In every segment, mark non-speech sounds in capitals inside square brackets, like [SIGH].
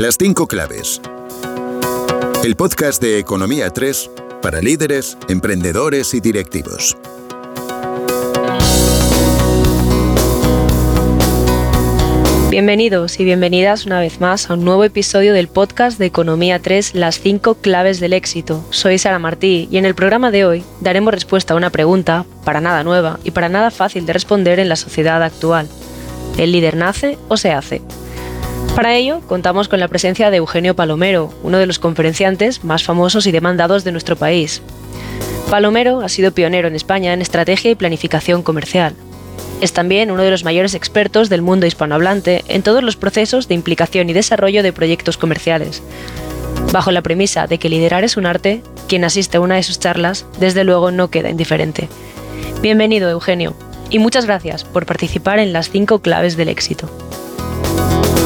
Las cinco claves. El podcast de Economía 3 para líderes, emprendedores y directivos. Bienvenidos y bienvenidas una vez más a un nuevo episodio del podcast de Economía 3, las 5 claves del éxito. Soy Sara Martí y en el programa de hoy daremos respuesta a una pregunta para nada nueva y para nada fácil de responder en la sociedad actual. ¿El líder nace o se hace? Para ello, contamos con la presencia de Eugenio Palomero, uno de los conferenciantes más famosos y demandados de nuestro país. Palomero ha sido pionero en España en estrategia y planificación comercial. Es también uno de los mayores expertos del mundo hispanohablante en todos los procesos de implicación y desarrollo de proyectos comerciales. Bajo la premisa de que liderar es un arte, quien asiste a una de sus charlas, desde luego no queda indiferente. Bienvenido, Eugenio, y muchas gracias por participar en las cinco claves del éxito.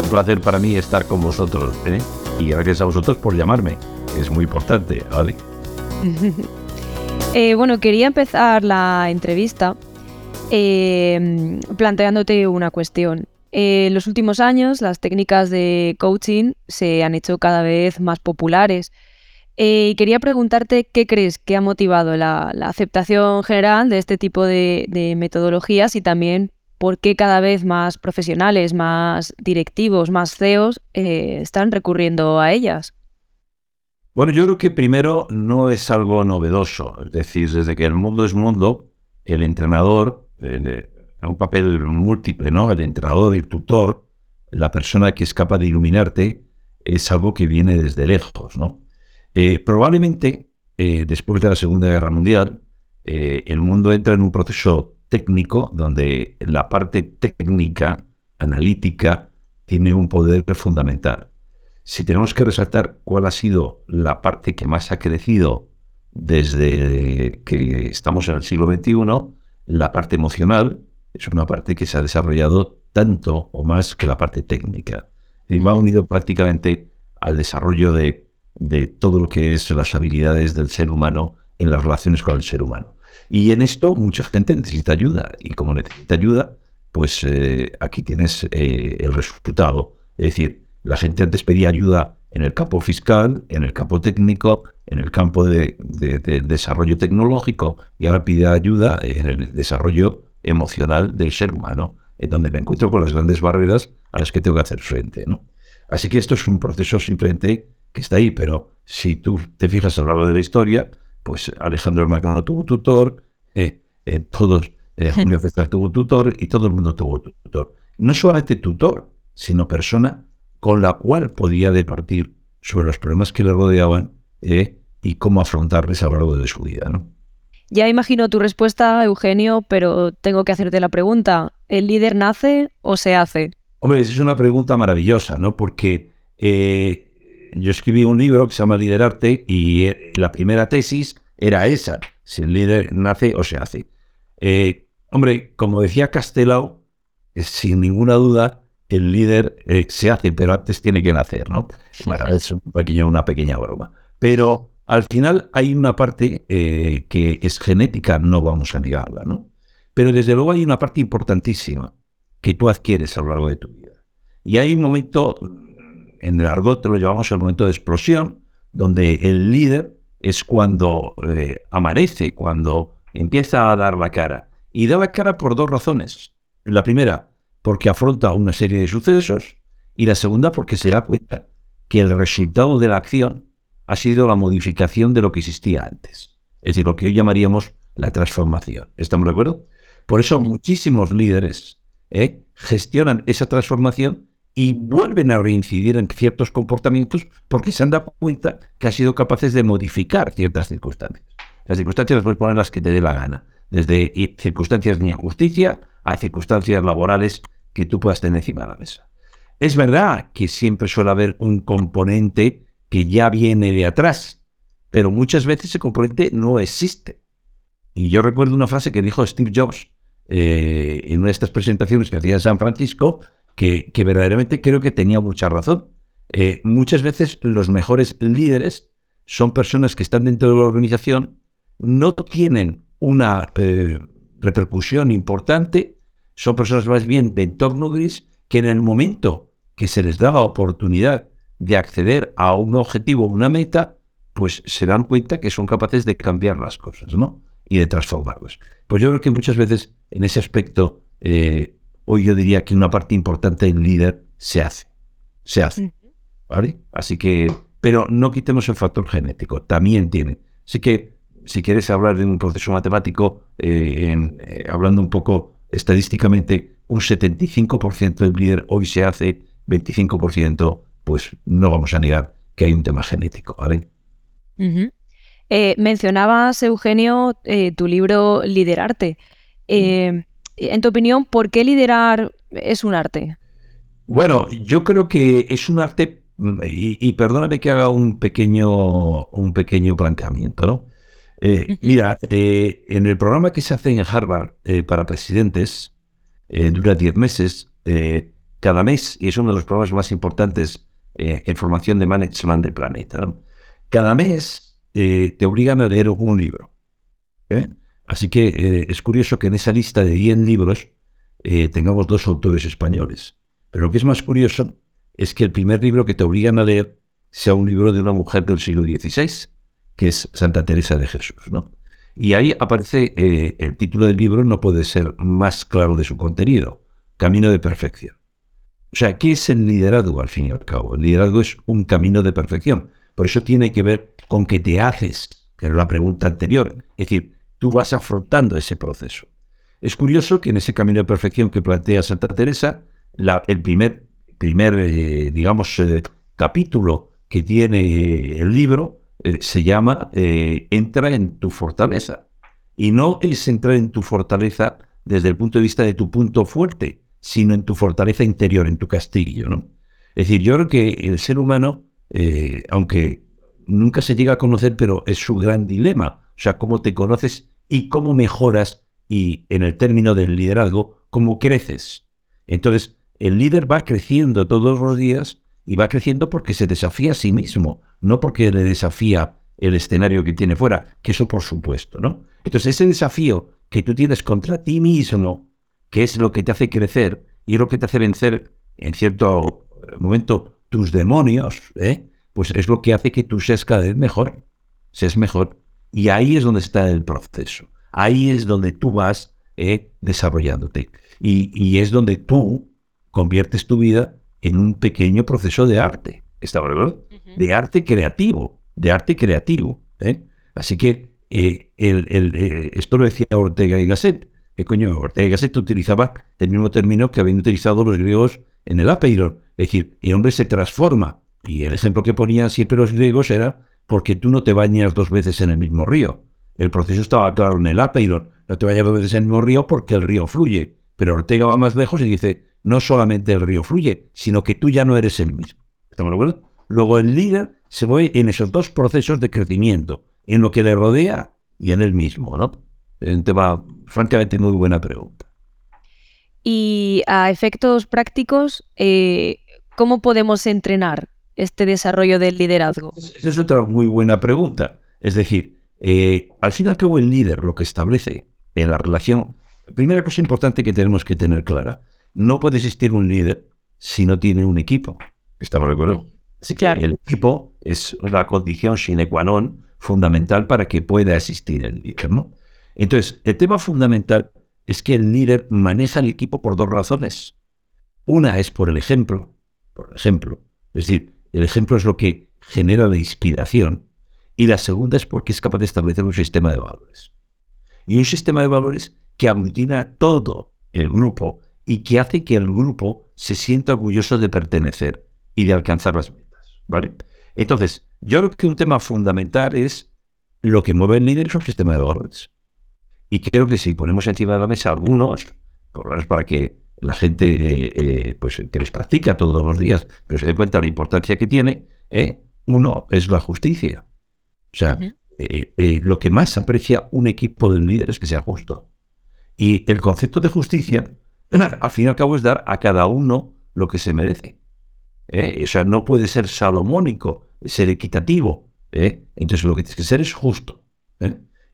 Un placer para mí estar con vosotros, ¿eh? y gracias a vosotros por llamarme, es muy importante, ¿vale? [LAUGHS] Eh, bueno, quería empezar la entrevista eh, planteándote una cuestión. en los últimos años las técnicas de coaching se han hecho cada vez más populares. Y quería preguntarte qué crees que ha motivado la, aceptación general de este tipo de, metodologías y también por qué cada vez más profesionales, más directivos, más CEOs eh, están recurriendo a ellas. Bueno, yo creo que primero no es algo novedoso. Es decir, desde que el mundo es mundo, el entrenador un papel múltiple, ¿no? El entrenador, el tutor, la persona que es capaz de iluminarte, es algo que viene desde lejos, ¿no? Eh, probablemente, eh, después de la Segunda Guerra Mundial, eh, el mundo entra en un proceso técnico donde la parte técnica, analítica, tiene un poder fundamental. Si tenemos que resaltar cuál ha sido la parte que más ha crecido desde que estamos en el siglo XXI, la parte emocional es una parte que se ha desarrollado tanto o más que la parte técnica. Y va unido prácticamente al desarrollo de, todo lo que es las habilidades del ser humano en las relaciones con el ser humano. Y en esto mucha gente necesita ayuda. Y como necesita ayuda, pues eh, aquí tienes eh, el resultado. Es decir, la gente antes pedía ayuda en el campo fiscal, en el campo técnico, en el campo de, desarrollo tecnológico y ahora pide ayuda en el desarrollo emocional del ser humano, en donde me encuentro con las grandes barreras a las que tengo que hacer frente. ¿no? Así que esto es un proceso simplemente que está ahí, pero si tú te fijas a lo largo de la historia, pues Alejandro Magno tuvo tutor, eh, eh, todos, eh, [LAUGHS] Julio César tuvo tutor y todo el mundo tuvo tutor. No solamente tutor, sino persona con la cual podía departir sobre los problemas que le rodeaban eh, y cómo afrontarles a lo largo de su vida. ¿no? Ya imagino tu respuesta, Eugenio, pero tengo que hacerte la pregunta. ¿El líder nace o se hace? Hombre, es una pregunta maravillosa, ¿no? Porque eh, yo escribí un libro que se llama Liderarte y eh, la primera tesis era esa, si el líder nace o se hace. hombre, como decía Castelao, sin ninguna duda, el líder eh, se hace, pero antes tiene que nacer, ¿no? Bueno, es un pequeño, una pequeña broma. Pero al final hay una parte eh, que es genética, no vamos a negarla, ¿no? Pero desde luego hay una parte importantísima que tú adquieres a lo largo de tu vida. Y hay un momento, en el argot lo llamamos el momento de explosión, donde el líder es cuando eh, amanece, cuando empieza a dar la cara. Y da la cara por dos razones. La primera, porque afronta una serie de sucesos y la segunda porque se da cuenta que el resultado de la acción ha sido la modificación de lo que existía antes. Es decir, lo que hoy llamaríamos la transformación. ¿Estamos de acuerdo? Por eso muchísimos líderes ¿eh? gestionan esa transformación y vuelven a reincidir en ciertos comportamientos porque se han dado cuenta que han sido capaces de modificar ciertas circunstancias. Las circunstancias las puedes poner las que te dé la gana, desde circunstancias de injusticia a circunstancias laborales que tú puedas tener encima de la mesa. Es verdad que siempre suele haber un componente que ya viene de atrás, pero muchas veces ese componente no existe. Y yo recuerdo una frase que dijo Steve Jobs eh, en una de estas presentaciones que hacía en San Francisco, que, verdaderamente creo que tenía mucha razón. Eh, muchas veces los mejores líderes son personas que están dentro de la organización, no tienen una eh, repercusión importante son personas más bien de entorno gris que en el momento que se les da la oportunidad de acceder a un objetivo, una meta, pues se dan cuenta que son capaces de cambiar las cosas, ¿no? Y de transformarlas. Pues yo creo que muchas veces en ese aspecto, eh, hoy yo diría que una parte importante del líder se hace. Se hace. ¿Vale? Así que, pero no quitemos el factor genético, también tiene. Así que, si quieres hablar de un proceso matemático, eh, eh, hablando un poco estadísticamente, un 75% del líder hoy se hace, 25%, pues no vamos a negar que hay un tema genético, ¿vale? Eh, mencionabas, Eugenio, tu libro Liderarte. En tu opinión, ¿por qué liderar es un arte? Bueno, yo creo que es un arte, mm, y, perdóname que haga un pequeño, un pequeño planteamiento, ¿no? Mira, en el programa que se hace en Harvard para presidentes, dura 10 meses, cada mes, y es uno de los programas más importantes en formación de management del planeta, ¿no? cada mes eh, te obligan a leer un libro. ¿eh? Así que eh, es curioso que en esa lista de 10 libros tengamos dos autores españoles. Pero lo que es más curioso es que el primer libro que te obligan a leer sea un libro de una mujer del siglo XVI, que es Santa Teresa de Jesús. ¿no? Y ahí aparece el título del libro, no puede ser más claro de su contenido, Camino de Perfección. O sea, ¿qué es el liderazgo al fin y al cabo? El liderazgo es un camino de perfección. Por eso tiene que ver con que te haces, que era la pregunta anterior. Es decir, tú vas afrontando ese proceso. Es curioso que en ese camino de perfección que plantea Santa Teresa, el primer, primer eh, digamos, eh, capítulo que tiene eh, el libro se llama Entra en tu fortaleza. Y no es entrar en tu fortaleza desde el punto de vista de tu punto fuerte, sino en tu fortaleza interior, en tu castillo. Es decir, yo creo que el ser humano aunque nunca se llega a conocer, pero es su gran dilema. O sea, cómo te conoces y cómo mejoras y en el término del liderazgo, cómo creces. Entonces, el líder va creciendo todos los días y va creciendo porque se desafía a sí mismo, no porque le desafía el escenario que tiene fuera, que eso por supuesto, ¿no? Entonces, ese desafío que tú tienes contra ti mismo, que es lo que te hace crecer y lo que te hace vencer en cierto momento tus demonios, ¿eh? pues es lo que hace que tú seas cada vez mejor, seas mejor. Y ahí es donde está el proceso. Ahí es donde tú vas ¿eh? desarrollándote. Y, es donde tú conviertes tu vida en un pequeño proceso de arte. ¿Está verdad? De arte creativo, de arte creativo. ¿eh? Así que el, esto lo decía Ortega y Gasset. ¿Qué coño? Ortega y Gasset utilizaba el mismo término que habían utilizado los griegos en el apeiron. Es decir, el hombre se transforma. Y el ejemplo que ponían siempre los griegos era porque tú no te bañas dos veces en el mismo río. El proceso estaba claro en el apeiron. No te bañas dos veces en el mismo río porque el río fluye. Pero Ortega va más lejos y dice, no solamente el río fluye, sino que tú ya no eres el mismo. ¿Estamos de acuerdo? Luego el líder se mueve en esos dos procesos de crecimiento, en lo que le rodea y en él mismo, ¿no? Es un tema francamente muy buena pregunta. Y a efectos prácticos, eh, ¿cómo podemos entrenar este desarrollo del liderazgo? Esa es otra muy buena pregunta. Es decir, eh, al fin y al cabo el líder lo que establece en la relación, primera cosa importante que tenemos que tener clara, no puede existir un líder si no tiene un equipo. ¿Estamos de acuerdo? Así que el equipo es la condición sine qua non fundamental para que pueda existir el líder. ¿no? Entonces, el tema fundamental es que el líder maneja el equipo por dos razones. Una es por el ejemplo, por ejemplo, es decir, el ejemplo es lo que genera la inspiración, y la segunda es porque es capaz de establecer un sistema de valores. Y un sistema de valores que aglutina todo el grupo y que hace que el grupo se sienta orgulloso de pertenecer y de alcanzar las metas. ¿vale? Entonces, yo creo que un tema fundamental es lo que mueve el líder es un sistema de valores. Y creo que si ponemos encima de la mesa algunos, para que la gente eh, eh, pues, que les practica todos los días, pero se dé cuenta de la importancia que tiene, eh, uno es la justicia. O sea, lo que más aprecia un equipo de líderes es que sea justo. Y el concepto de justicia, [LAUGHS] al fin y al cabo, es dar a cada uno lo que se merece. O sea, no puede ser salomónico, ser equitativo. Entonces, lo que tienes que ser es justo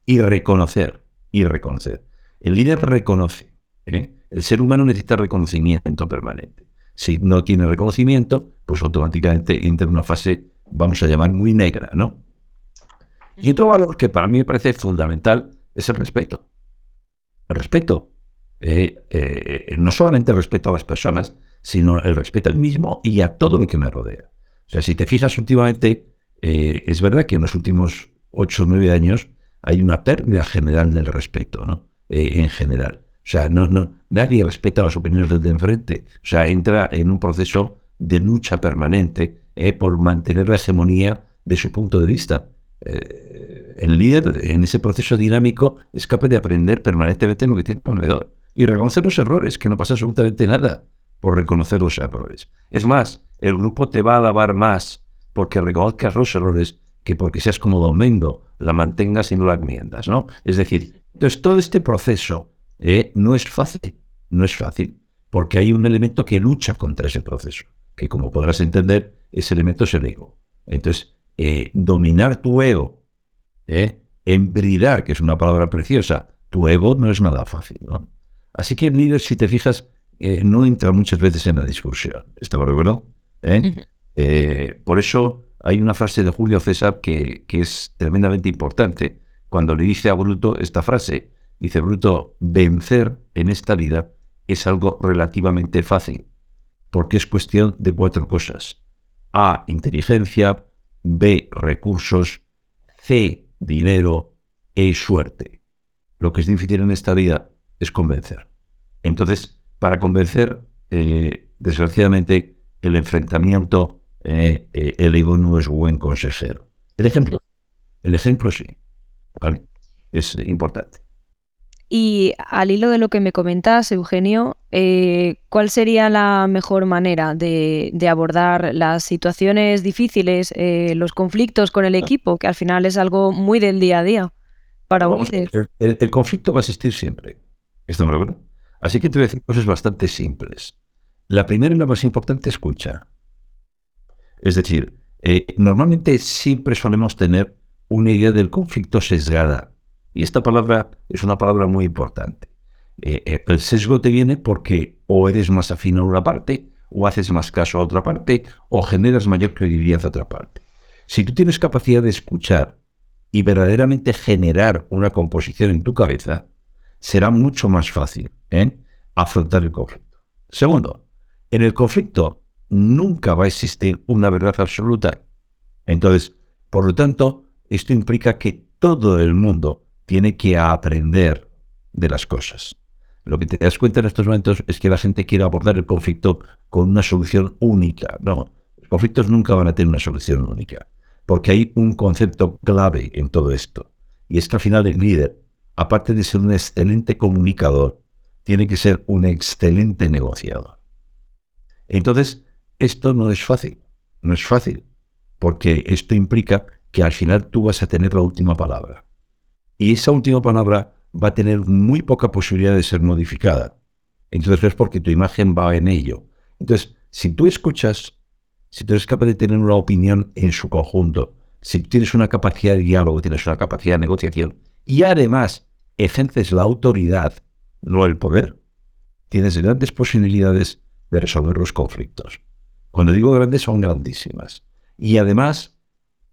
y reconocer y reconocer. El líder reconoce. ¿eh? El ser humano necesita reconocimiento permanente. Si no tiene reconocimiento, pues automáticamente entra en una fase, vamos a llamar, muy negra, ¿no? Y otro valor que para mí me parece fundamental es el respeto. El respeto. Eh, eh, no solamente el respeto a las personas, sino el respeto al mismo y a todo lo que me rodea. O sea, si te fijas últimamente, eh, es verdad que en los últimos ocho o nueve años hay una pérdida general del respeto, ¿no? en general. O sea, no, no, nadie respeta las opiniones del de enfrente. O sea, entra en un proceso de lucha permanente por mantener la hegemonía de su punto de vista. Eh, el líder en ese proceso dinámico es capaz de aprender permanentemente lo que tiene alrededor y reconocer los errores, que no pasa absolutamente nada por reconocer los errores. Es más, el grupo te va a alabar más porque reconozcas los errores que porque seas como Domingo, la mantengas y no la enmiendas, ¿no? Es decir, entonces todo este proceso eh, no es fácil, no es fácil, porque hay un elemento que lucha contra ese proceso, que como podrás entender, ese elemento es el ego. Entonces, eh, dominar tu ego, eh, embridar, que es una palabra preciosa, tu ego no es nada fácil. ¿no? Así que el líder, si te fijas, eh, no entra muchas veces en la discusión. ¿Está de ¿Eh? por eso hay una frase de Julio César que, que es tremendamente importante. Cuando le dice a Bruto esta frase, dice Bruto, vencer en esta vida es algo relativamente fácil, porque es cuestión de cuatro cosas. A, inteligencia, B, recursos, C, dinero, E, suerte. Lo que es difícil en esta vida es convencer. Entonces, para convencer, eh, desgraciadamente, el enfrentamiento, eh, eh, el ego no es buen consejero. El ejemplo, el ejemplo sí, es importante. Y al hilo de lo que me comentas, Eugenio, eh, ¿cuál sería la mejor manera de, abordar las situaciones difíciles, eh, los conflictos con el equipo, que al final es algo muy del día a día para ustedes? El, conflicto va a existir siempre. ¿Esto me lo Así que te voy a decir cosas bastante simples. La primera y la más importante, escucha. Es decir, eh, normalmente siempre solemos tener una idea del conflicto sesgada. Y esta palabra es una palabra muy importante. Eh, eh, el sesgo te viene porque o eres más afín a una parte, o haces más caso a otra parte, o generas mayor credibilidad a otra parte. Si tú tienes capacidad de escuchar y verdaderamente generar una composición en tu cabeza, será mucho más fácil ¿eh? afrontar el conflicto. Segundo, en el conflicto nunca va a existir una verdad absoluta. Entonces, por lo tanto, esto implica que todo el mundo tiene que aprender de las cosas. Lo que te das cuenta en estos momentos es que la gente quiere abordar el conflicto con una solución única. No, los conflictos nunca van a tener una solución única, porque hay un concepto clave en todo esto. Y es que al final el líder, aparte de ser un excelente comunicador, tiene que ser un excelente negociador. Entonces, esto no es fácil, no es fácil, porque esto implica que al final tú vas a tener la última palabra. Y esa última palabra va a tener muy poca posibilidad de ser modificada. Entonces es porque tu imagen va en ello. Entonces, si tú escuchas, si tú eres capaz de tener una opinión en su conjunto, si tienes una capacidad de diálogo, tienes una capacidad de negociación y además ejerces la autoridad, no el poder, tienes grandes posibilidades de resolver los conflictos. Cuando digo grandes, son grandísimas. Y además,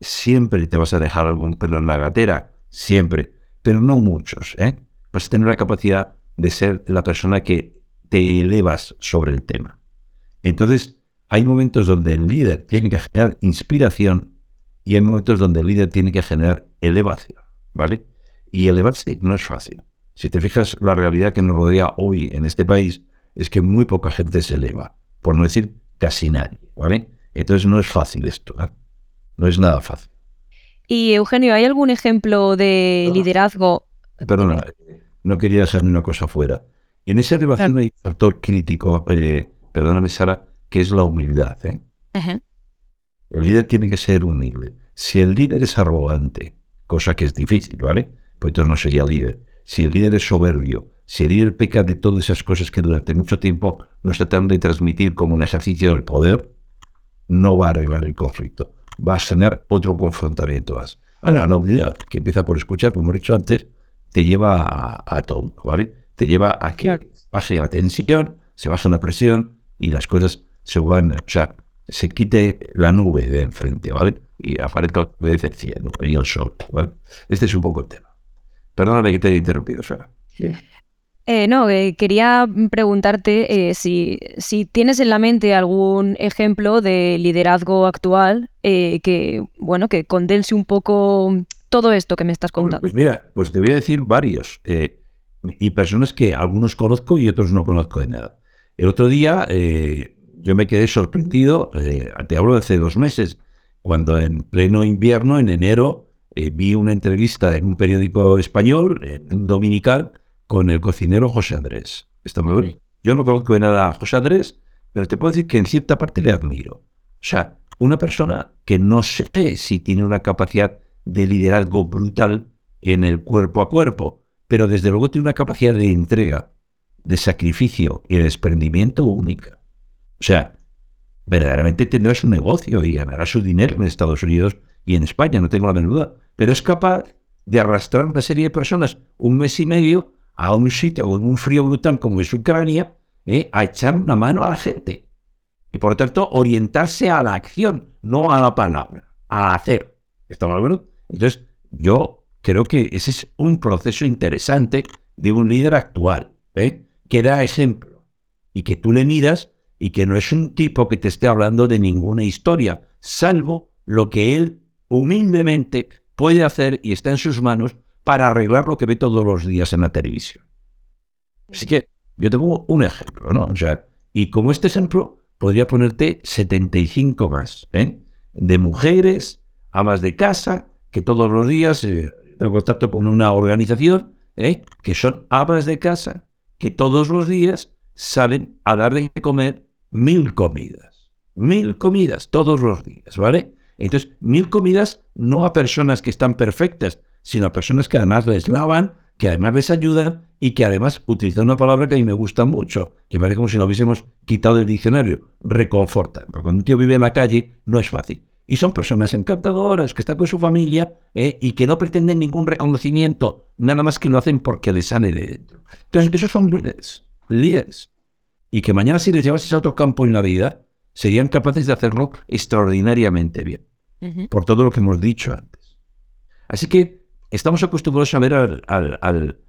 siempre te vas a dejar algún pelo en la gatera, siempre pero no muchos. ¿eh? Vas a tener la capacidad de ser la persona que te elevas sobre el tema. Entonces, hay momentos donde el líder tiene que generar inspiración y hay momentos donde el líder tiene que generar elevación, ¿vale? Y elevarse no es fácil. Si te fijas, la realidad que nos rodea hoy en este país es que muy poca gente se eleva, por no decir casi nadie, ¿vale? Entonces no es fácil esto, ¿eh? no es nada fácil. Y Eugenio, ¿hay algún ejemplo de liderazgo? Perdona, no quería dejar una cosa fuera. En esa relación hay un factor crítico, eh, perdóname Sara, que es la humildad. ¿eh? El líder tiene que ser humilde. Si el líder es arrogante, cosa que es difícil, ¿vale? Pues entonces no sería líder. Si el líder es soberbio, si el líder peca de todas esas cosas que durante mucho tiempo nos tratan de transmitir como un ejercicio del poder, no va a arreglar el conflicto vas a tener otro confrontamiento más. Ahora, la humildad, que empieza por escuchar, como he dicho antes, te lleva a, todo, ¿vale? Te lleva a que baje la tensión, se baja la presión y las cosas se vuelva, o sea, se quite la nube de enfrente, ¿vale? Y aparezca el cielo y el sol, ¿vale? Este es un poco el tema. Perdóname que te he interrumpido, Sara. Eh, no, eh, quería preguntarte eh, si, si, tienes en la mente algún ejemplo de liderazgo actual que, bueno, que condense un poco todo esto que me estás contando. Pues mira, pues te voy a decir varios. y personas que algunos conozco y otros no conozco de nada. El otro día yo me quedé sorprendido, te hablo de hace dos meses, cuando en pleno invierno, en enero, vi una entrevista en un periódico español, en un dominical, con el cocinero José Andrés. Está muy bien. Yo no conozco de nada a José Andrés, pero te puedo decir que en cierta parte le admiro. O sea, una persona que no sé si tiene una capacidad de liderazgo brutal en el cuerpo a cuerpo, pero desde luego tiene una capacidad de entrega, de sacrificio y de desprendimiento única. O sea, verdaderamente tendrá su negocio y ganará su dinero en Estados Unidos y en España, no tengo la menor duda, pero es capaz de arrastrar una serie de personas un mes y medio a un sitio con un frío brutal como es Ucrania, eh, a echar una mano a la gente. Y por lo tanto, orientarse a la acción, no a la palabra, a hacer. ¿Estamos Entonces, yo creo que ese es un proceso interesante de un líder actual, ¿eh? que da ejemplo y que tú le miras y que no es un tipo que te esté hablando de ninguna historia, salvo lo que él humildemente puede hacer y está en sus manos para arreglar lo que ve todos los días en la televisión. Así que yo tengo un ejemplo, ¿no? O sea, y como este ejemplo, podría ponerte 75 más, ¿eh? De mujeres, amas de casa, que todos los días eh, tengo contacto con una organización, ¿eh? Que son amas de casa, que todos los días salen a darle de comer mil comidas. Mil comidas todos los días, ¿vale? Entonces, mil comidas no a personas que están perfectas, sino a personas que además les lavan, que además les ayudan y que además utilizan una palabra que a mí me gusta mucho, que parece como si lo hubiésemos quitado del diccionario, reconfortan. Porque cuando un tío vive en la calle no es fácil. Y son personas encantadoras que están con su familia ¿eh? y que no pretenden ningún reconocimiento, nada más que lo hacen porque les sale de dentro. Entonces, esos son líderes, líderes. Y que mañana si les llevases a otro campo en la vida, serían capaces de hacerlo extraordinariamente bien. Por todo lo que hemos dicho antes. Así que estamos acostumbrados a ver al,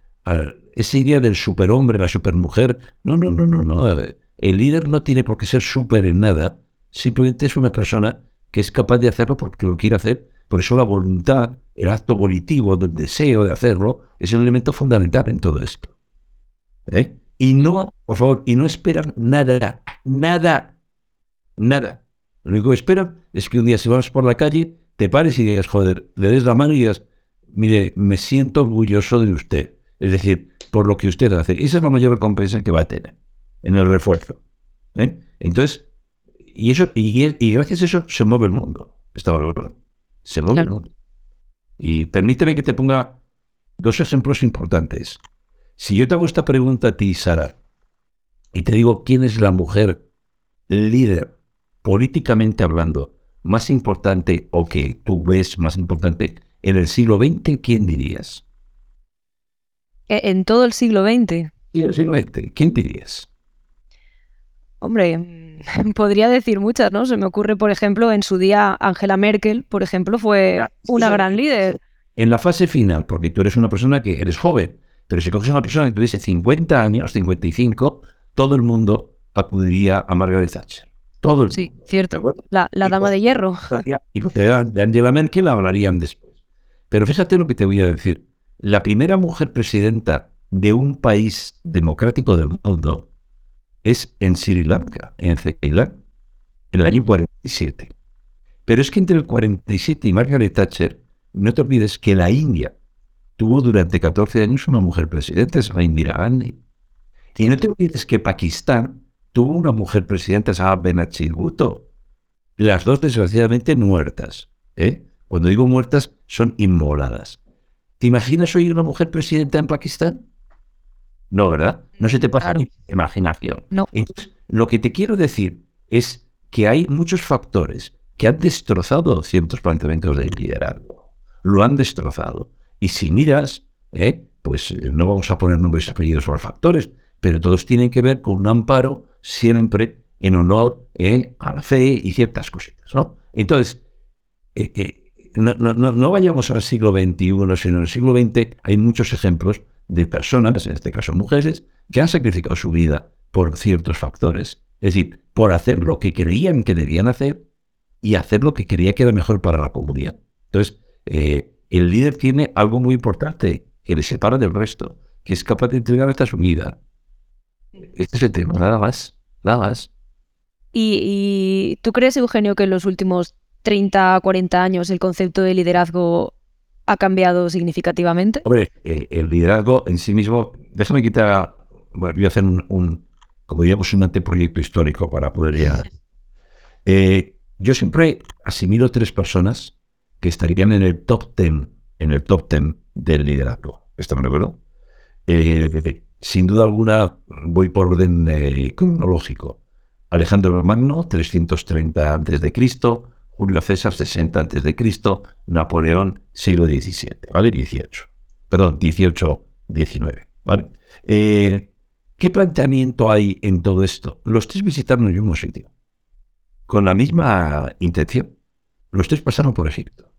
esa idea del superhombre, la supermujer. No, no, no, no, no. El líder no tiene por qué ser super en nada. Simplemente es una persona que es capaz de hacerlo porque lo quiere hacer. Por eso la voluntad, el acto volitivo, el deseo de hacerlo, es un elemento fundamental en todo esto. ¿Eh? Y no, por favor, y no esperan nada, nada, nada. Lo único que esperan es que un día si vas por la calle, te pares y digas, joder, le des la mano y digas, mire, me siento orgulloso de usted. Es decir, por lo que usted hace. Esa es la mayor recompensa que va a tener en el refuerzo. ¿eh? Entonces, y, eso, y, gracias a eso se mueve el mundo. Se mueve el mundo. Y permíteme que te ponga dos ejemplos importantes. Si yo te hago esta pregunta a ti, Sara, y te digo quién es la mujer líder, políticamente hablando, más importante o que tú ves más importante en el siglo XX, ¿quién dirías? E, ¿En todo el siglo XX? En el siglo XX, ¿quién dirías? Hombre, podría decir muchas, ¿no? Se me ocurre, por ejemplo, en su día Angela Merkel, por ejemplo, fue una gran líder. En la fase final, porque tú eres una persona que eres joven, pero si coges a una persona que tuviese 50 años, 55, todo el mundo acudiría a Margaret Thatcher. Todo el Sí, cierto. La, dama de hierro. Y de Angela Merkel hablarían después. Pero fíjate lo que te voy a decir. La primera mujer presidenta de un país democrático del mundo es en Sri Lanka, en Ceilán, en el año 47. Pero es que entre el 47 y Margaret Thatcher, no te olvides que la India tuvo durante 14 años una mujer presidenta, es la Indira Gandhi. Y no te olvides que Pakistán tuvo una mujer presidenta, llama Benazir Bhutto. Las dos desgraciadamente muertas. ¿eh? Cuando digo muertas, son inmoladas. ¿Te imaginas hoy una mujer presidenta en Pakistán? No, ¿verdad? No se te pasa ni imaginación. No. Entonces, lo que te quiero decir es que hay muchos factores que han destrozado ciertos planteamientos de liderazgo. Lo han destrozado. Y si miras, ¿eh? pues eh, no vamos a poner nombres y apellidos por factores, pero todos tienen que ver con un amparo siempre en honor eh, a la fe y ciertas cositas, ¿no? Entonces, eh, eh, no, no, no, vayamos al siglo XXI, sino el siglo XX hay muchos ejemplos de personas, en este caso mujeres, que han sacrificado su vida por ciertos factores. Es decir, por hacer lo que creían que debían hacer y hacer lo que creía que era mejor para la comunidad. Entonces, el líder tiene algo muy importante que le separa del resto, que es capaz de entregar hasta su vida. Este es el tema, nada más, nada más. ¿Y, tú crees, Eugenio, que en los últimos 30, 40 años el concepto de liderazgo ha cambiado significativamente? Hombre, eh, el liderazgo en sí mismo, déjame quitar, bueno, voy a hacer un, como diríamos, un anteproyecto histórico para poder llegar. [LAUGHS] Eh, yo siempre asimilo tres personas que estarían en el top ten, en el top ten del liderazgo. ¿Estamos de acuerdo? Eh, sin duda alguna, voy por orden cronológico. Alejandro Magno, 330 a.C., Julio César, 60 a.C., Napoleón, siglo XVII, ¿vale? 18. Perdón, 18, 19, ¿vale? Eh, ¿Qué planteamiento hay en todo esto? Los tres visitaron el mismo sitio, con la misma intención. Los tres pasaron por Egipto.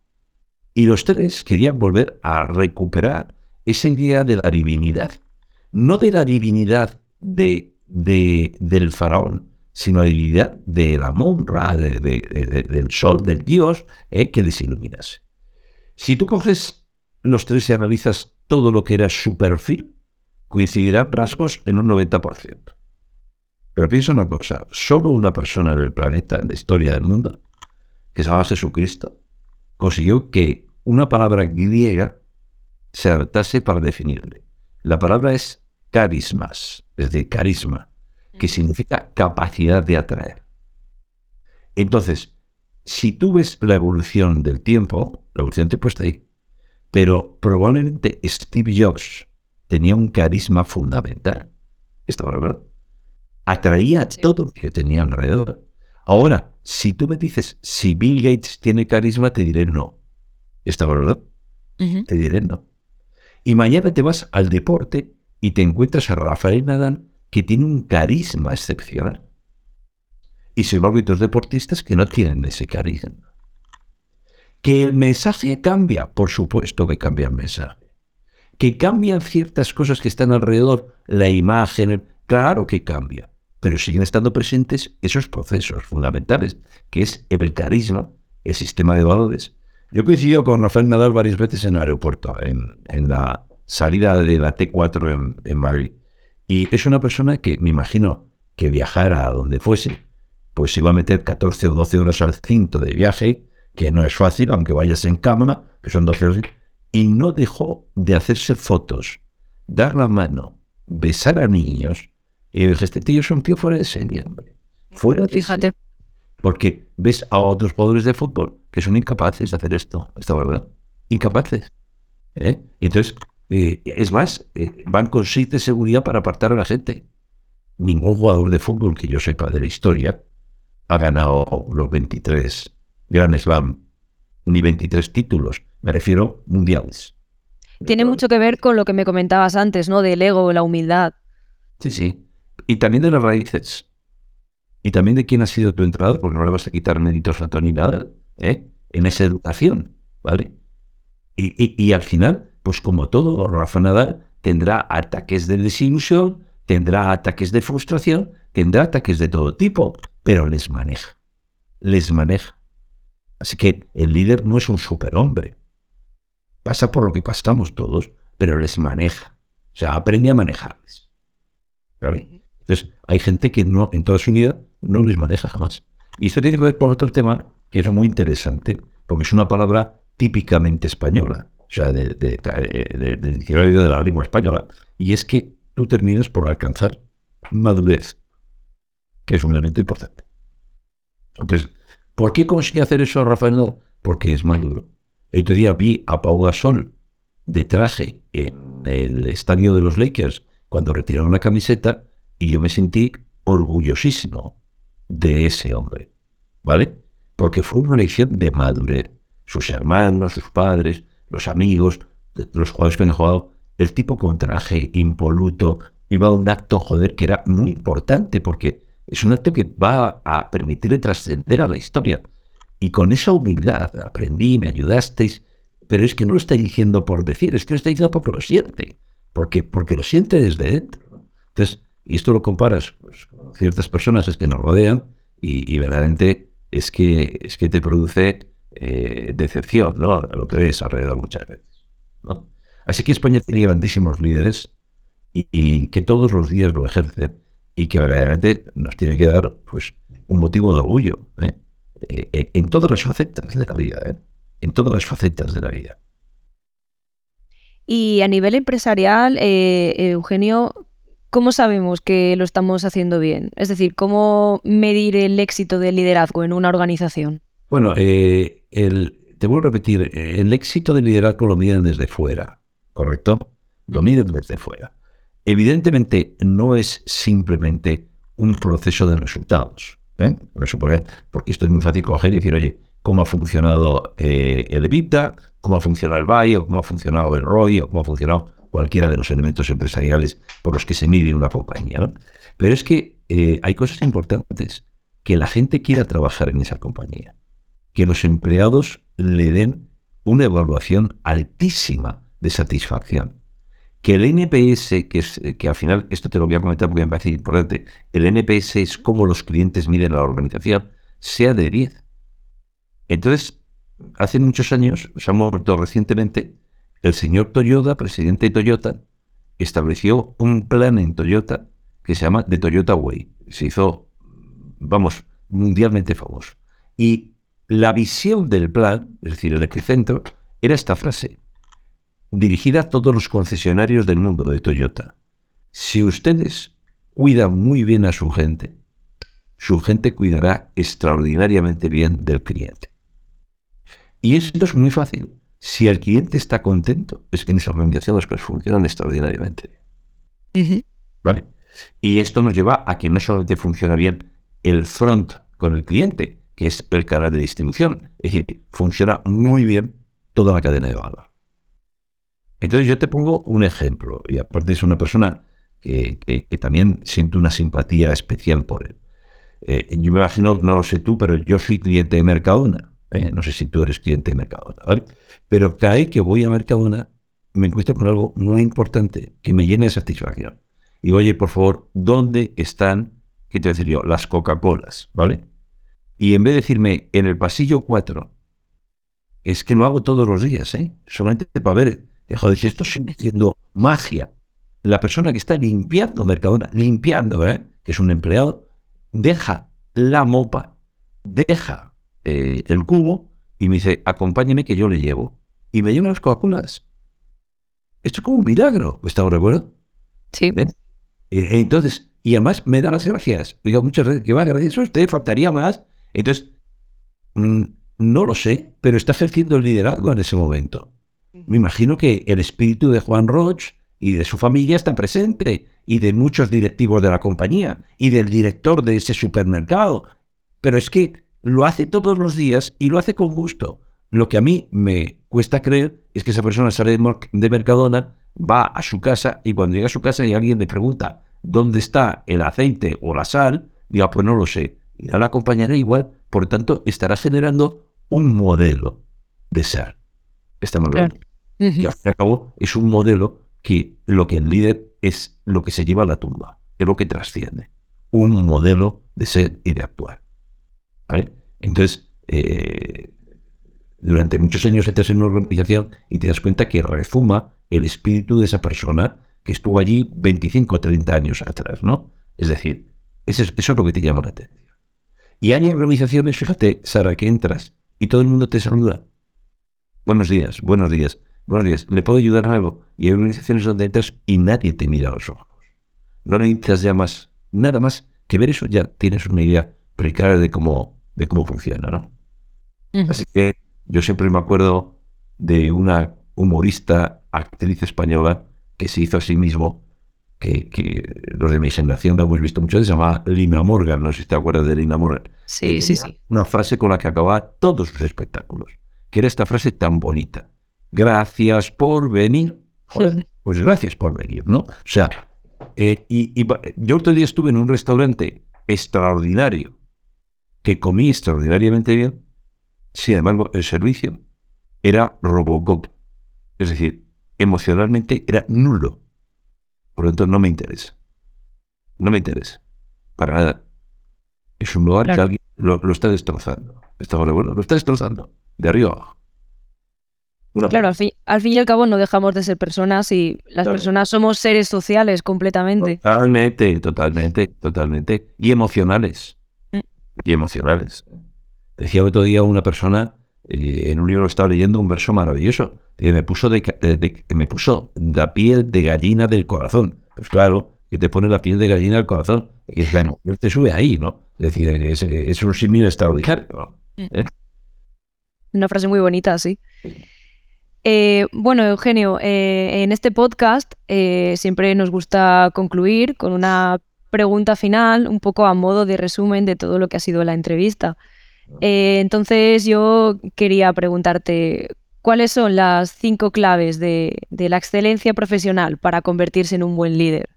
Y los tres querían volver a recuperar esa idea de la divinidad no de la divinidad de, del faraón, sino la divinidad de la monra, del sol, del dios, eh, que les iluminase. Si tú coges los tres y analizas todo lo que era su perfil, coincidirán rasgos en un 90%. Pero piensa una cosa, solo una persona en el planeta, en la historia del mundo, que se llama Jesucristo, consiguió que una palabra griega se adaptase para definirle. La palabra es carismas, es decir, carisma, que significa capacidad de atraer. Entonces, si tú ves la evolución del tiempo, la evolución del tiempo está ahí, pero probablemente Steve Jobs tenía un carisma fundamental. ¿Está verdad? Atraía todo lo que tenía alrededor. Ahora, si tú me dices si Bill Gates tiene carisma, te diré no. ¿Está verdad? Te diré no. Y mañana te vas al deporte y te encuentras a Rafael Nadal que tiene un carisma excepcional. Y se otros deportistas que no tienen ese carisma. Que el mensaje cambia, por supuesto que cambia el mensaje. Que cambian ciertas cosas que están alrededor, la imagen, claro que cambia, pero siguen estando presentes esos procesos fundamentales, que es el carisma, el sistema de valores. Yo coincido con Rafael Nadal varias veces en el aeropuerto, en, en la salida de la T4 en, Madrid. Y es una persona que me imagino que viajara a donde fuese, pues se iba a meter 14 o 12 horas al cinto de viaje, que no es fácil, aunque vayas en cámara, que son 12 horas, y no dejó de hacerse fotos, dar la mano, besar a niños. Y dije, este tío es un tío fuera de serie, Fuera de Fíjate. Porque ves a otros jugadores de fútbol que son incapaces de hacer esto, esta verdad. Incapaces. ¿Eh? Y entonces, eh, es más, eh, van con seis de seguridad para apartar a la gente. Ningún jugador de fútbol que yo sepa de la historia ha ganado los 23 Grand Slam, ni 23 títulos, me refiero mundiales. Tiene mucho que ver con lo que me comentabas antes, ¿no? Del ego, la humildad. Sí, sí. Y también de las raíces. Y también de quién ha sido tu entrenador, porque no le vas a quitar méritos a Tony nada, ¿eh? En esa educación, ¿vale? y, y al final, pues como todo, Rafa Nadal tendrá ataques de desilusión, tendrá ataques de frustración, tendrá ataques de todo tipo, pero les maneja, les maneja. Así que el líder no es un superhombre. Pasa por lo que pasamos todos, pero les maneja. O sea, aprende a manejarles. Entonces, hay gente que no, en toda su vida no les maneja jamás. Y esto tiene que ver con otro tema que es muy interesante, porque es una palabra típicamente española o sea, del diccionario de la lengua española, y es que tú terminas por alcanzar madurez, que es un elemento importante. Entonces, ¿por qué consigue hacer eso Rafael? Porque es maduro. El otro día vi a Pau Gasol de traje en el estadio de los Lakers cuando retiraron la camiseta y yo me sentí orgullosísimo de ese hombre, ¿vale? Porque fue una lección de madurez. Sus hermanos, sus padres, los amigos, los jugadores que han jugado, el tipo con traje impoluto iba a un acto, joder, que era muy importante porque es un acto que va a permitirle trascender a la historia. Y con esa humildad aprendí, me ayudasteis, pero es que no lo está diciendo por decir, es que lo está diciendo porque lo siente, porque, porque lo siente desde dentro. Entonces, y esto lo comparas pues, con ciertas personas que nos rodean y, verdaderamente es que, es que te produce eh, decepción, ¿no? Lo que ves alrededor muchas veces. ¿no? Así que España tiene grandísimos líderes y, que todos los días lo ejercen y que verdaderamente nos tiene que dar pues un motivo de orgullo ¿eh? Eh, en todas las facetas de la vida, ¿eh? en todas las facetas de la vida. Y a nivel empresarial, Eugenio, ¿cómo sabemos que lo estamos haciendo bien? Es decir, ¿cómo medir el éxito del liderazgo en una organización? Bueno, el, te vuelvo a repetir, el éxito del liderazgo lo miden desde fuera, ¿correcto? Lo miden desde fuera. Evidentemente no es simplemente un proceso de resultados. ¿eh? Por eso, porque, esto es muy fácil coger y decir, oye, ¿cómo ha funcionado eh, el EBITDA? ¿Cómo ha funcionado el BAI? ¿Cómo ha funcionado el ROI? ¿O cómo ha funcionado cualquiera de los elementos empresariales por los que se mide una compañía? Pero es que eh, hay cosas importantes. Que la gente quiera trabajar en esa compañía. Que los empleados le den una evaluación altísima de satisfacción que el NPS, que, es, que al final, esto te lo voy a comentar porque me parece importante, el NPS es cómo los clientes miden a la organización, sea de 10. Entonces, hace muchos años, se ha muerto recientemente, el señor Toyota, presidente de Toyota, estableció un plan en Toyota que se llama The Toyota Way. Se hizo, vamos, mundialmente famoso. Y la visión del plan, es decir, el epicentro, era esta frase dirigida a todos los concesionarios del mundo de Toyota. Si ustedes cuidan muy bien a su gente, su gente cuidará extraordinariamente bien del cliente. Y esto es muy fácil. Si el cliente está contento, es que en esa organización las cosas funcionan extraordinariamente bien. ¿Vale? Y esto nos lleva a que no solamente funciona bien el front con el cliente, que es el canal de distribución, es decir, funciona muy bien toda la cadena de valor. Entonces yo te pongo un ejemplo, y aparte es una persona que, también siento una simpatía especial por él. Eh, yo me imagino, no lo sé tú, pero yo soy cliente de Mercadona. ¿eh? No sé si tú eres cliente de Mercadona, ¿vale? Pero cae que voy a Mercadona me encuentro con algo muy importante que me llena de satisfacción. Y oye, por favor, ¿dónde están, qué te voy a decir yo, las Coca-Colas, ¿vale? Y en vez de decirme en el pasillo 4, es que lo hago todos los días, ¿eh? Solamente para ver Joder, si esto sigue siendo magia. La persona que está limpiando Mercadona, limpiando, ¿eh? que es un empleado, deja la mopa, deja eh, el cubo y me dice, acompáñeme que yo le llevo. Y me lleva las Coca-Colas. Esto es como un milagro. ¿Está de acuerdo? Sí. Eh, entonces, y además me da las gracias. Digo muchas veces que va, gracias a usted, faltaría más. Entonces, mm, no lo sé, pero está ejerciendo el liderazgo en ese momento. Me imagino que el espíritu de Juan Roche y de su familia está presente, y de muchos directivos de la compañía, y del director de ese supermercado. Pero es que lo hace todos los días y lo hace con gusto. Lo que a mí me cuesta creer es que esa persona sale de Mercadona, va a su casa y cuando llega a su casa y alguien le pregunta dónde está el aceite o la sal, diga, pues no lo sé. Y la acompañaré igual, por tanto, estará generando un modelo de ser. Estamos claro. Y al fin y al cabo es un modelo que lo que el líder es lo que se lleva a la tumba, es lo que trasciende. Un modelo de ser y de actuar. Entonces, eh, durante muchos años entras en una organización y te das cuenta que refuma el espíritu de esa persona que estuvo allí 25 o 30 años atrás, ¿no? Es decir, eso es, eso es lo que te llama la atención. Y hay organizaciones, fíjate, Sara, que entras y todo el mundo te saluda. Buenos días, buenos días. Buenos días, ¿le puedo ayudar en algo? Y hay organizaciones donde entras y nadie te mira a los ojos. No necesitas ya más, nada más que ver eso, ya tienes una idea preclara de cómo, de cómo funciona, ¿no? Así que yo siempre me acuerdo de una humorista, actriz española, que se hizo a sí mismo, que, los de mi generación lo hemos visto mucho, se llama Lina Morgan, no sé si te acuerdas de Lina Morgan. Sí, sí, sí. Una frase con la que acababa todos sus espectáculos, que era esta frase tan bonita gracias por venir. [LAUGHS] pues gracias por venir, ¿no? O sea, eh, y, yo otro día estuve en un restaurante extraordinario, que comí extraordinariamente bien, sin embargo, el servicio era Robocop. Es decir, emocionalmente era nulo. Por lo tanto, no me interesa. No me interesa. Para nada. Es un lugar que alguien lo, está destrozando. Está, bueno, lo está destrozando. De arriba abajo. claro, al fin, al fin, y al cabo no dejamos de ser personas y las personas somos seres sociales completamente. Totalmente, totalmente, totalmente. Y emocionales. Mm. Y emocionales. Decía otro día una persona, eh, en un libro que estaba leyendo, un verso maravilloso, que me puso, de, me puso la piel de gallina del corazón. Pues claro, que te pone la piel de gallina del corazón. Y es bueno, te sube ahí, ¿no? Es decir, es, un símil extraordinario. Mm. ¿eh? Una frase muy bonita, sí. Eh, bueno, Eugenio, en este podcast siempre nos gusta concluir con una pregunta final, un poco a modo de resumen de todo lo que ha sido la entrevista. Eh, entonces yo quería preguntarte, ¿cuáles son las cinco claves de, la excelencia profesional para convertirse en un buen líder?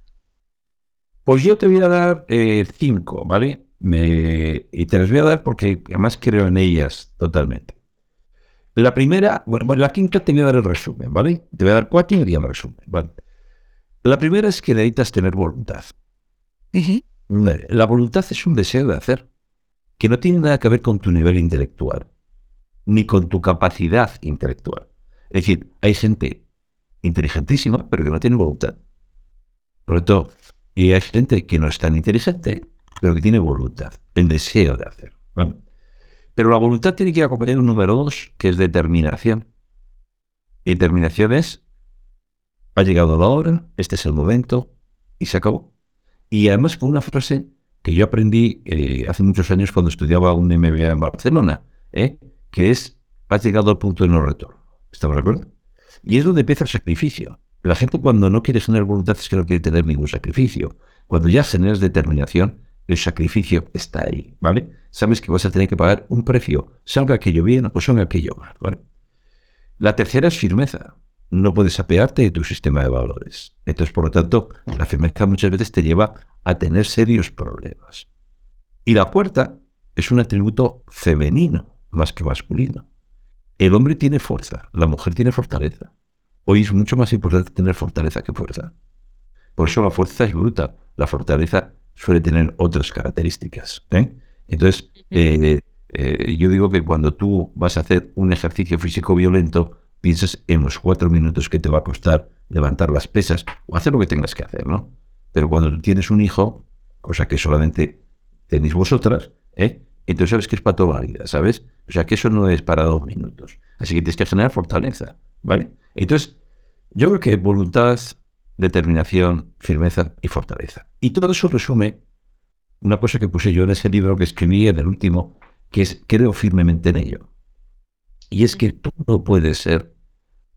Pues yo te voy a dar eh, cinco, ¿vale? y te las voy a dar porque además creo en ellas totalmente. La primera, bueno, la quinta te voy a dar el resumen, ¿vale? Te voy a dar cuatro y el resumen, ¿vale? La primera es que necesitas tener voluntad. La voluntad es un deseo de hacer que no tiene nada que ver con tu nivel intelectual, ni con tu capacidad intelectual. Es decir, hay gente inteligentísima, pero que no tiene voluntad. Por lo tanto, y hay gente que no es tan inteligente, pero que tiene voluntad, el deseo de hacer. Pero la voluntad tiene que ir acompañar un número dos, que es determinación. Determinación es, ha llegado la hora, este es el momento, y se acabó. Y además con una frase que yo aprendí eh, hace muchos años cuando estudiaba un MBA en Barcelona, ¿eh? que es, has llegado al punto de no retorno. ¿Estamos de acuerdo? Y es donde empieza el sacrificio. La gente cuando no quiere tener voluntad es que no quiere tener ningún sacrificio. Cuando ya generas determinación, el sacrificio está ahí, ¿vale? Sabes que vas a tener que pagar un precio, salga aquello bien o salga aquello mal. La tercera es firmeza. No puedes apearte de tu sistema de valores. Entonces, por lo tanto, la firmeza muchas veces te lleva a tener serios problemas. Y la cuarta es un atributo femenino más que masculino. El hombre tiene fuerza, la mujer tiene fortaleza. Hoy es mucho más importante tener fortaleza que fuerza. Por eso la fuerza es bruta, la fortaleza suele tener otras características. ¿eh? Entonces, eh, eh, yo digo que cuando tú vas a hacer un ejercicio físico violento, piensas en los cuatro minutos que te va a costar levantar las pesas o hacer lo que tengas que hacer, ¿no? Pero cuando tienes un hijo, cosa que solamente tenéis vosotras, ¿eh? entonces sabes que es para toda la vida, ¿sabes? O sea que eso no es para dos minutos. Así que tienes que generar fortaleza, ¿vale? Entonces, yo creo que voluntad, determinación, firmeza y fortaleza. Y todo eso resume una cosa que puse yo en ese libro que escribí en el último, que es creo firmemente en ello. Y es que tú no puedes ser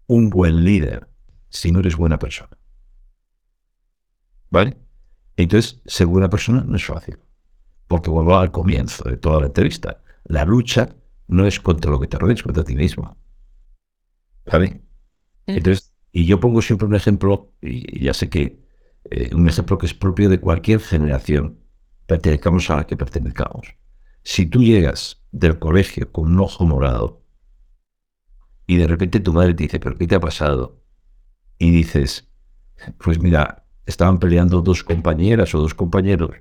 un buen líder si no eres buena persona. ¿Vale? Entonces, ser buena persona no es fácil. Porque vuelvo al comienzo de toda la entrevista. La lucha no es contra lo que te rodea, es contra ti mismo. ¿Vale? Entonces, y yo pongo siempre un ejemplo, y ya sé que eh, un ejemplo que es propio de cualquier generación, pertenezcamos a la que pertenezcamos. Si tú llegas del colegio con un ojo morado y de repente tu madre te dice, ¿pero qué te ha pasado? Y dices, pues mira, estaban peleando dos compañeras o dos compañeros,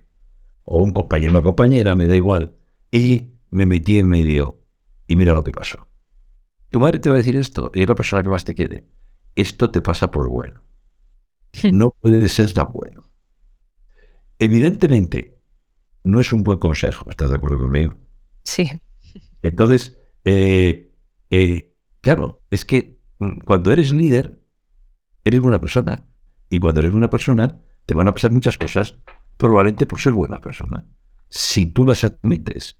o un compañero o una compañera, me da igual, y me metí en medio y mira lo que pasó. Tu madre te va a decir esto, y es la persona que más te quiere. Esto te pasa por bueno. [LAUGHS] No puede ser tan bueno. Evidentemente, no es un buen consejo, ¿estás de acuerdo conmigo? Sí. Entonces, eh, eh, claro, es que mm, cuando eres líder, eres buena persona. Y cuando eres buena persona, te van a pasar muchas cosas, probablemente por ser buena persona. Si tú las admites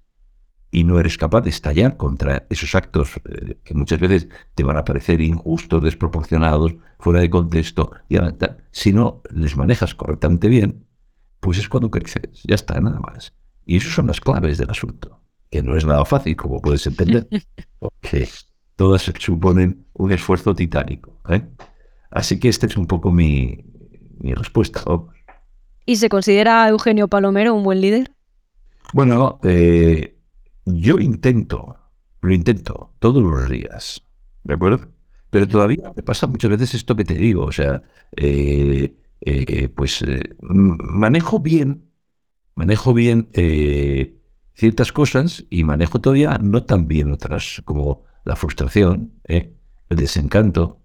y no eres capaz de estallar contra esos actos eh, que muchas veces te van a parecer injustos, desproporcionados, fuera de contexto, y si no les manejas correctamente bien, pues es cuando creces. Ya está, nada más. Y esas son las claves del asunto, que no es nada fácil, como puedes entender, [LAUGHS] porque todas suponen un esfuerzo titánico. ¿eh? Así que esta es un poco mi, respuesta. ¿Y se considera Eugenio Palomero un buen líder? Bueno, eh, yo intento, lo intento todos los días, ¿de acuerdo? Pero todavía me pasa muchas veces esto que te digo, o sea, eh, eh, pues manejo bien, manejo bien ciertas cosas y manejo todavía no tan bien otras, como la frustración, el desencanto,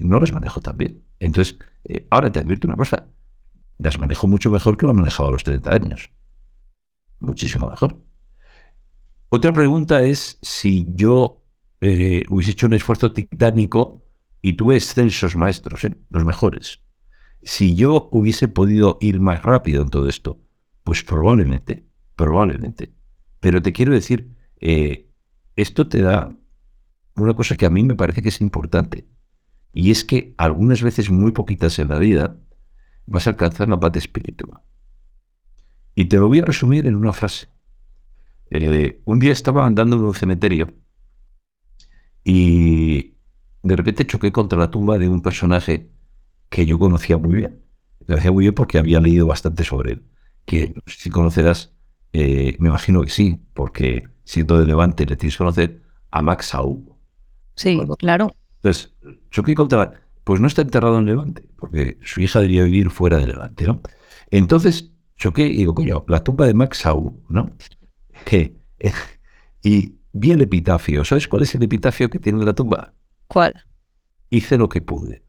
no las manejo tan bien. Entonces, ahora te advierto una cosa, las manejo mucho mejor que lo manejaba a los 30 años muchísimo mejor. Otra pregunta es si yo eh, hubiese hecho un esfuerzo titánico y tuve excelsos maestros, ¿eh? los mejores. Si yo hubiese podido ir más rápido en todo esto, pues probablemente, probablemente. Pero te quiero decir, eh, esto te da una cosa que a mí me parece que es importante. Y es que algunas veces, muy poquitas en la vida, vas a alcanzar la paz espiritual. Y te lo voy a resumir en una frase. Eh, un día estaba andando en un cementerio y de repente choqué contra la tumba de un personaje que yo conocía muy bien. Conocía muy bien porque había leído bastante sobre él. Que si conocerás, eh, me imagino que sí, porque siendo de Levante le tienes que conocer a Max Sau. Sí, claro. Entonces, choqué contra... Pues no está enterrado en Levante, porque su hija debería vivir fuera de Levante, ¿no? Entonces choqué y digo, coño, la tumba de Max Sau, ¿no? ¿Qué? [LAUGHS] y vi el epitafio. ¿Sabes cuál es el epitafio que tiene la tumba? ¿Cuál? Hice lo que pude.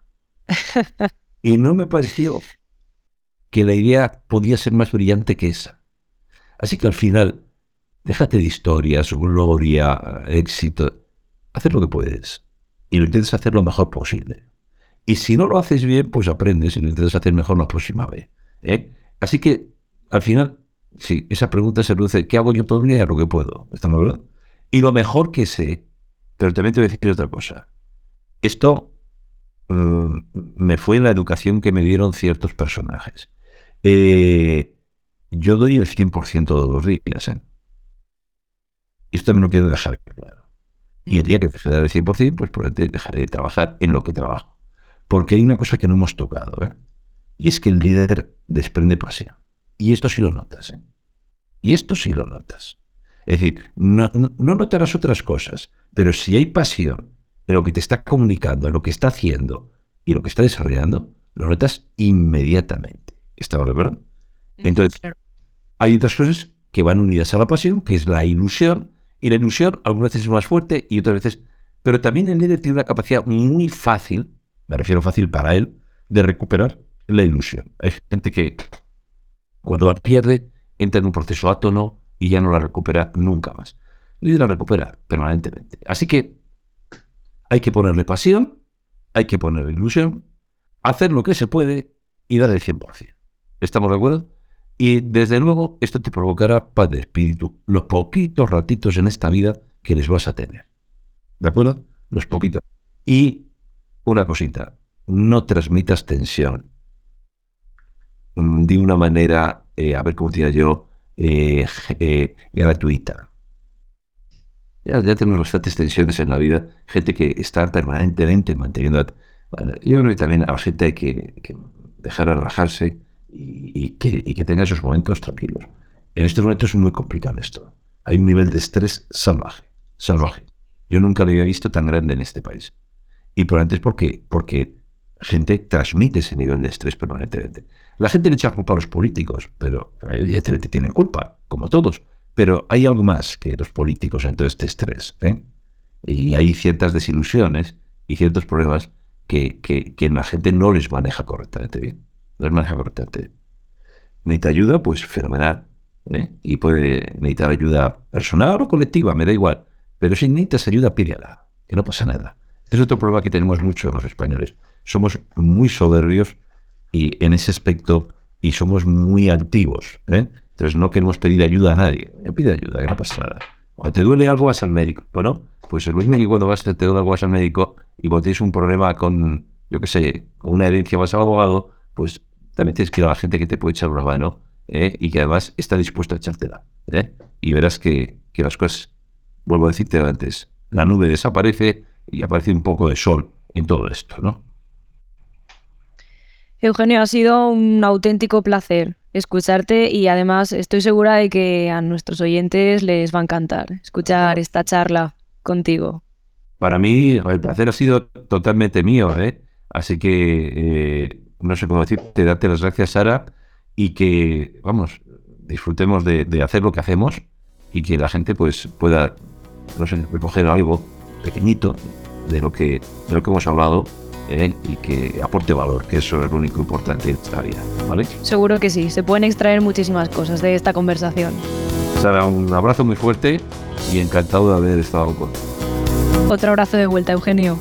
y no me pareció que la idea podía ser más brillante que esa. Así que al final, déjate de historias, gloria, éxito. Haz lo que puedes. Y lo intentes hacer lo mejor posible. Y si no lo haces bien, pues aprendes y lo intentas hacer mejor la próxima vez. ¿eh? Así que al final, sí, esa pregunta se produce, ¿qué hago yo todo el día? Lo que puedo, ¿estamos hablando? Y lo mejor que sé, pero también te voy a decir otra cosa. Esto mm, me fue en la educación que me dieron ciertos personajes. Eh, yo doy el 100% todos los días. ¿eh? Y esto me lo quiero dejar claro. Y el día que se dar el 100%, pues probablemente dejaré de trabajar en lo que trabajo. Porque hay una cosa que no hemos tocado, ¿eh? y es que el líder desprende pasión. Y esto sí lo notas. ¿eh? Y esto sí lo notas. Es decir, no, notarás otras cosas, pero si hay pasión en lo que te está comunicando, en lo que está haciendo y lo que está desarrollando, lo notas inmediatamente. ¿Está verdad? Entonces, hay otras cosas que van unidas a la pasión, que es la ilusión, y la ilusión algunas veces es más fuerte y otras veces... Pero también el líder tiene una capacidad muy fácil, me refiero fácil para él, de recuperar la ilusión. Hay gente que cuando la pierde, entra en un proceso átono y ya no la recupera nunca más. Y la recupera permanentemente. Así que hay que ponerle pasión, hay que ponerle ilusión, hacer lo que se puede y dar el 100%. ¿Estamos de acuerdo? Y desde luego esto te provocará paz de espíritu los poquitos ratitos en esta vida que les vas a tener. ¿De acuerdo? Los poquitos. Y una cosita, no transmitas tensión. Mm, de una manera, eh, a ver cómo diría yo, eh, eh, gratuita. Ya, ya, tenemos bastantes tensiones en la vida, gente que está permanentemente manteniendo... yo creo que también a gente hay que, dejar de relajarse y, que, y, que, tenga esos momentos tranquilos. En estos momentos es muy complicado esto. Hay un nivel de estrés salvaje, salvaje. Yo nunca lo había visto tan grande en este país. Y por antes, ¿por qué? Porque gente transmite ese nivel de estrés permanentemente. La gente le echa culpa a los políticos, pero evidentemente tienen culpa, como todos. Pero hay algo más que los políticos en todo este estrés. ¿eh? Y hay ciertas desilusiones y ciertos problemas que, que, la gente no les maneja correctamente bien. No maneja correctamente bien. Necesita ayuda, pues fenomenal. ¿eh? Y puede necesitar ayuda personal o colectiva, me da igual. Pero si necesitas ayuda, pídela, que no pasa nada. Es otro problema que tenemos mucho los españoles. Somos muy soberbios y en ese aspecto y somos muy antiguos. ¿eh? Entonces no queremos pedir ayuda a nadie. Pide ayuda, que no pasa nada. Cuando te duele algo vas al médico. Bueno, pues el mismo que cuando vas, te duele algo vas al médico y cuando tienes un problema con, yo qué sé, una herencia vas al abogado, pues también tienes que ir a la gente que te puede echar una mano ¿eh? y que además está dispuesto a echártela. ¿eh? Y verás que, que las cosas, vuelvo a decirte antes, la nube desaparece y aparece un poco de sol en todo esto, ¿no? Eugenio, ha sido un auténtico placer escucharte y además estoy segura de que a nuestros oyentes les va a encantar escuchar esta charla contigo. Para mí el placer ha sido totalmente mío, ¿eh? Así que eh, no sé cómo decirte, darte las gracias, Sara, y que, vamos, disfrutemos de, hacer lo que hacemos y que la gente pues pueda, no sé, recoger algo pequeñito de lo que, de lo que hemos hablado ¿eh? y que aporte valor, que eso es lo único importante en esta vida, ¿vale? Seguro que sí, se pueden extraer muchísimas cosas de esta conversación. Sara, un abrazo muy fuerte y encantado de haber estado con otro abrazo de vuelta, Eugenio.